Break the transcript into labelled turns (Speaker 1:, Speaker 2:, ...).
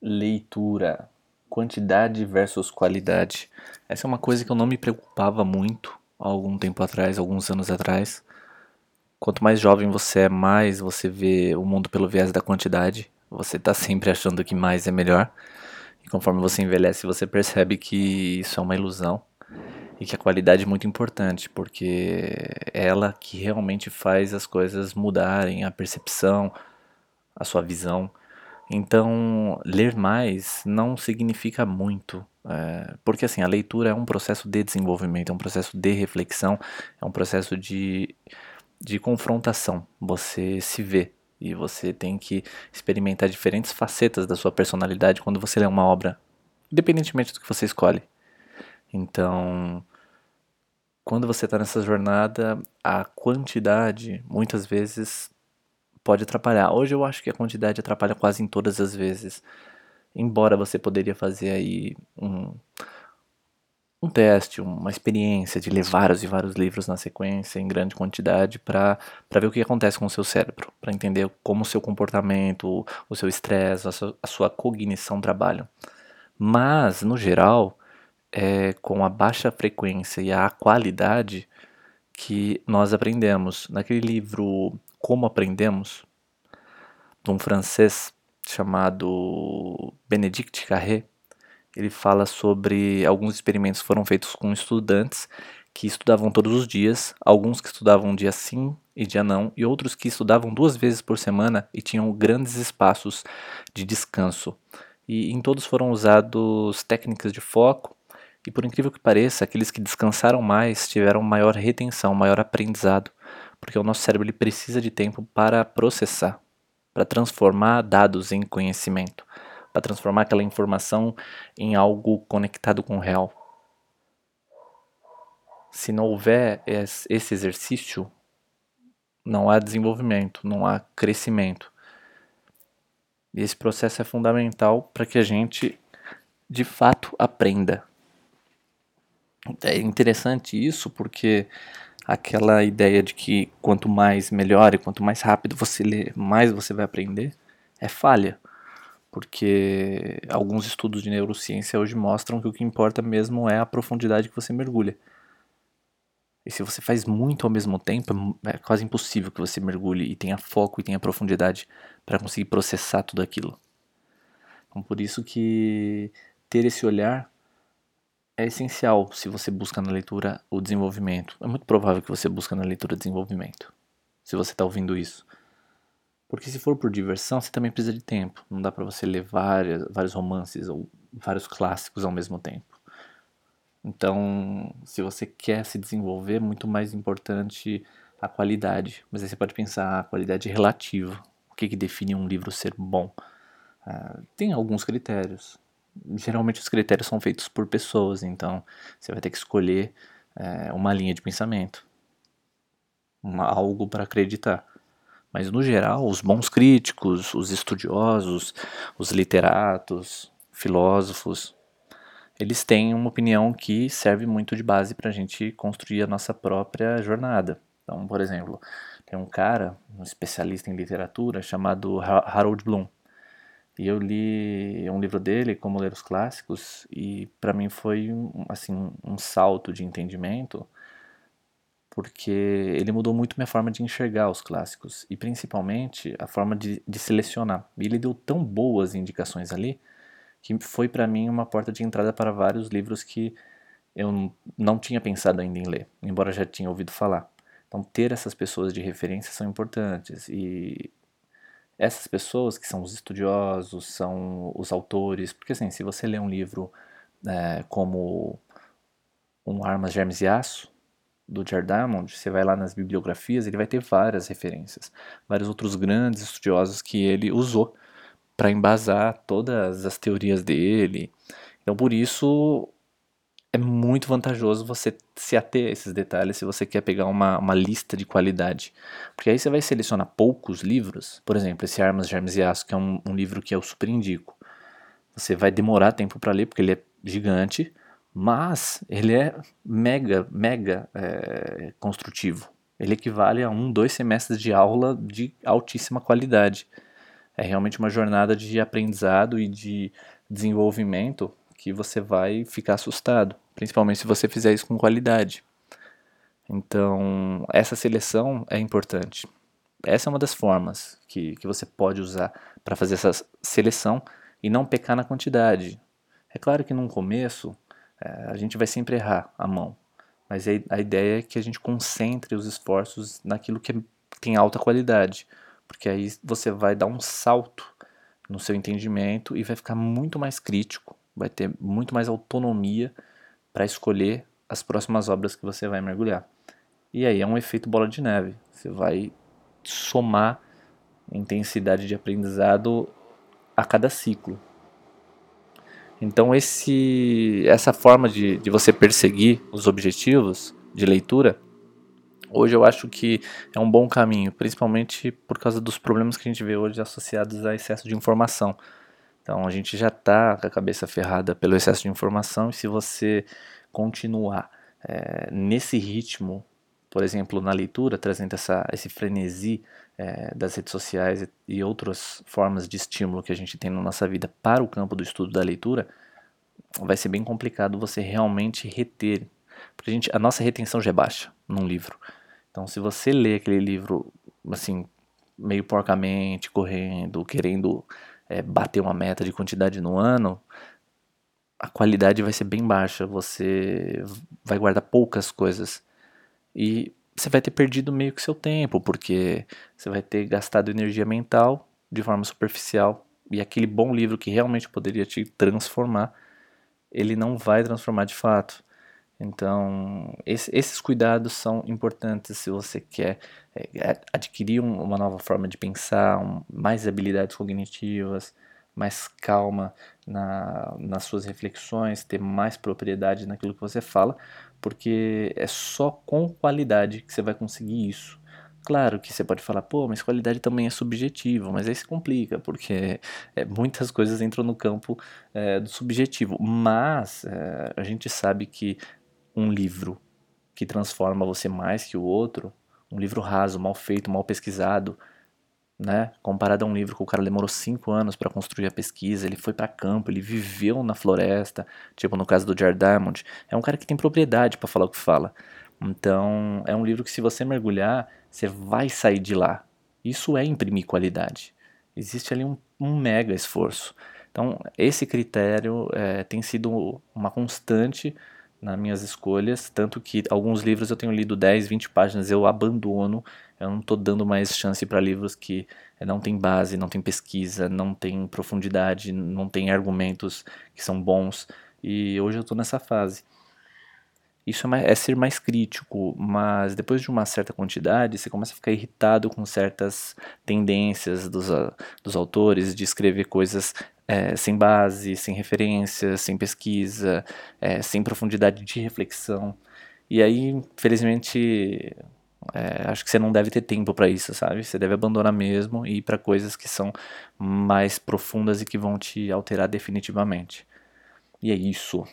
Speaker 1: Leitura, quantidade versus qualidade. Essa é uma coisa que eu não me preocupava muito há algum tempo atrás, alguns anos atrás. Quanto mais jovem você é, mais você vê o mundo pelo viés da quantidade. Você está sempre achando que mais é melhor. E conforme você envelhece, você percebe que isso é uma ilusão e que a qualidade é muito importante, porque é ela que realmente faz as coisas mudarem, a percepção, a sua visão. Então, ler mais não significa muito, é, porque assim, a leitura é um processo de desenvolvimento, é um processo de reflexão, é um processo de, de confrontação. Você se vê e você tem que experimentar diferentes facetas da sua personalidade quando você lê uma obra, independentemente do que você escolhe. Então, quando você está nessa jornada, a quantidade muitas vezes pode atrapalhar. Hoje eu acho que a quantidade atrapalha quase em todas as vezes. Embora você poderia fazer aí um, um teste, uma experiência de ler vários e vários livros na sequência em grande quantidade para ver o que acontece com o seu cérebro, para entender como o seu comportamento, o seu estresse, a, a sua cognição trabalham. Mas, no geral, é com a baixa frequência e a qualidade que nós aprendemos. Naquele livro como Aprendemos, de um francês chamado Benedict Carré, ele fala sobre alguns experimentos que foram feitos com estudantes que estudavam todos os dias, alguns que estudavam dia sim e dia não, e outros que estudavam duas vezes por semana e tinham grandes espaços de descanso. E em todos foram usados técnicas de foco, e por incrível que pareça, aqueles que descansaram mais tiveram maior retenção, maior aprendizado porque o nosso cérebro ele precisa de tempo para processar, para transformar dados em conhecimento, para transformar aquela informação em algo conectado com o real. Se não houver esse exercício, não há desenvolvimento, não há crescimento. E esse processo é fundamental para que a gente de fato aprenda. É interessante isso porque aquela ideia de que quanto mais melhor e quanto mais rápido você lê, mais você vai aprender, é falha. Porque alguns estudos de neurociência hoje mostram que o que importa mesmo é a profundidade que você mergulha. E se você faz muito ao mesmo tempo, é quase impossível que você mergulhe e tenha foco e tenha profundidade para conseguir processar tudo aquilo. Então, por isso que ter esse olhar é essencial se você busca na leitura o desenvolvimento. É muito provável que você busca na leitura desenvolvimento, se você está ouvindo isso. Porque se for por diversão, você também precisa de tempo. Não dá para você ler várias, vários romances ou vários clássicos ao mesmo tempo. Então, se você quer se desenvolver, é muito mais importante a qualidade. Mas aí você pode pensar a qualidade relativa. O que, que define um livro ser bom? Ah, tem alguns critérios geralmente os critérios são feitos por pessoas, então você vai ter que escolher é, uma linha de pensamento, uma, algo para acreditar. Mas no geral, os bons críticos, os estudiosos, os literatos, filósofos, eles têm uma opinião que serve muito de base para a gente construir a nossa própria jornada. Então, por exemplo, tem um cara, um especialista em literatura, chamado Harold Bloom. E eu li um livro dele, Como Ler os Clássicos, e para mim foi assim um salto de entendimento, porque ele mudou muito minha forma de enxergar os clássicos e principalmente a forma de, de selecionar. E ele deu tão boas indicações ali que foi para mim uma porta de entrada para vários livros que eu não tinha pensado ainda em ler, embora já tinha ouvido falar. Então ter essas pessoas de referência são importantes e essas pessoas que são os estudiosos, são os autores, porque assim, se você lê um livro é, como um Armas, Germes e Aço, do Jared Diamond, você vai lá nas bibliografias, ele vai ter várias referências, vários outros grandes estudiosos que ele usou para embasar todas as teorias dele. Então, por isso, é muito vantajoso você se ater a esses detalhes se você quer pegar uma, uma lista de qualidade. Porque aí você vai selecionar poucos livros, por exemplo, esse Armas, Germes e Aço, que é um, um livro que eu super indico. Você vai demorar tempo para ler, porque ele é gigante, mas ele é mega, mega é, construtivo. Ele equivale a um, dois semestres de aula de altíssima qualidade. É realmente uma jornada de aprendizado e de desenvolvimento que você vai ficar assustado, principalmente se você fizer isso com qualidade. Então, essa seleção é importante. Essa é uma das formas que, que você pode usar para fazer essa seleção e não pecar na quantidade. É claro que no começo é, a gente vai sempre errar a mão, mas a ideia é que a gente concentre os esforços naquilo que tem alta qualidade, porque aí você vai dar um salto no seu entendimento e vai ficar muito mais crítico, vai ter muito mais autonomia para escolher as próximas obras que você vai mergulhar. E aí é um efeito bola de neve. Você vai somar intensidade de aprendizado a cada ciclo. Então esse, essa forma de, de você perseguir os objetivos de leitura, hoje eu acho que é um bom caminho, principalmente por causa dos problemas que a gente vê hoje associados a excesso de informação. Então a gente já está com a cabeça ferrada pelo excesso de informação e se você continuar é, nesse ritmo, por exemplo, na leitura, trazendo essa, esse frenesi é, das redes sociais e outras formas de estímulo que a gente tem na nossa vida para o campo do estudo da leitura, vai ser bem complicado você realmente reter. Porque a, gente, a nossa retenção já é baixa num livro. Então, se você lê aquele livro, assim, meio porcamente, correndo, querendo é, bater uma meta de quantidade no ano, a qualidade vai ser bem baixa. Você vai guardar poucas coisas. E você vai ter perdido meio que seu tempo, porque você vai ter gastado energia mental de forma superficial e aquele bom livro que realmente poderia te transformar, ele não vai transformar de fato. Então, esse, esses cuidados são importantes se você quer é, adquirir um, uma nova forma de pensar, um, mais habilidades cognitivas, mais calma na, nas suas reflexões, ter mais propriedade naquilo que você fala, porque é só com qualidade que você vai conseguir isso. Claro que você pode falar, pô, mas qualidade também é subjetivo, mas aí se complica, porque é, muitas coisas entram no campo é, do subjetivo. Mas é, a gente sabe que um livro que transforma você mais que o outro, um livro raso, mal feito, mal pesquisado, né? Comparado a um livro que o cara demorou cinco anos para construir a pesquisa, ele foi para campo, ele viveu na floresta, tipo no caso do Jared Diamond, é um cara que tem propriedade para falar o que fala. Então, é um livro que se você mergulhar, você vai sair de lá. Isso é imprimir qualidade. Existe ali um, um mega esforço. Então, esse critério é, tem sido uma constante nas minhas escolhas, tanto que alguns livros eu tenho lido 10, 20 páginas, eu abandono eu não estou dando mais chance para livros que não tem base, não tem pesquisa, não tem profundidade, não tem argumentos que são bons. E hoje eu estou nessa fase. Isso é, é, ser mais crítico, mas depois de uma certa quantidade, você começa a ficar irritado com certas tendências dos, dos autores de escrever coisas é, sem base, sem referência, sem pesquisa, é, sem profundidade de reflexão. E aí, infelizmente, é, acho que você não deve ter tempo para isso, sabe? Você deve abandonar mesmo e ir para coisas que são mais profundas e que vão te alterar definitivamente. E é isso.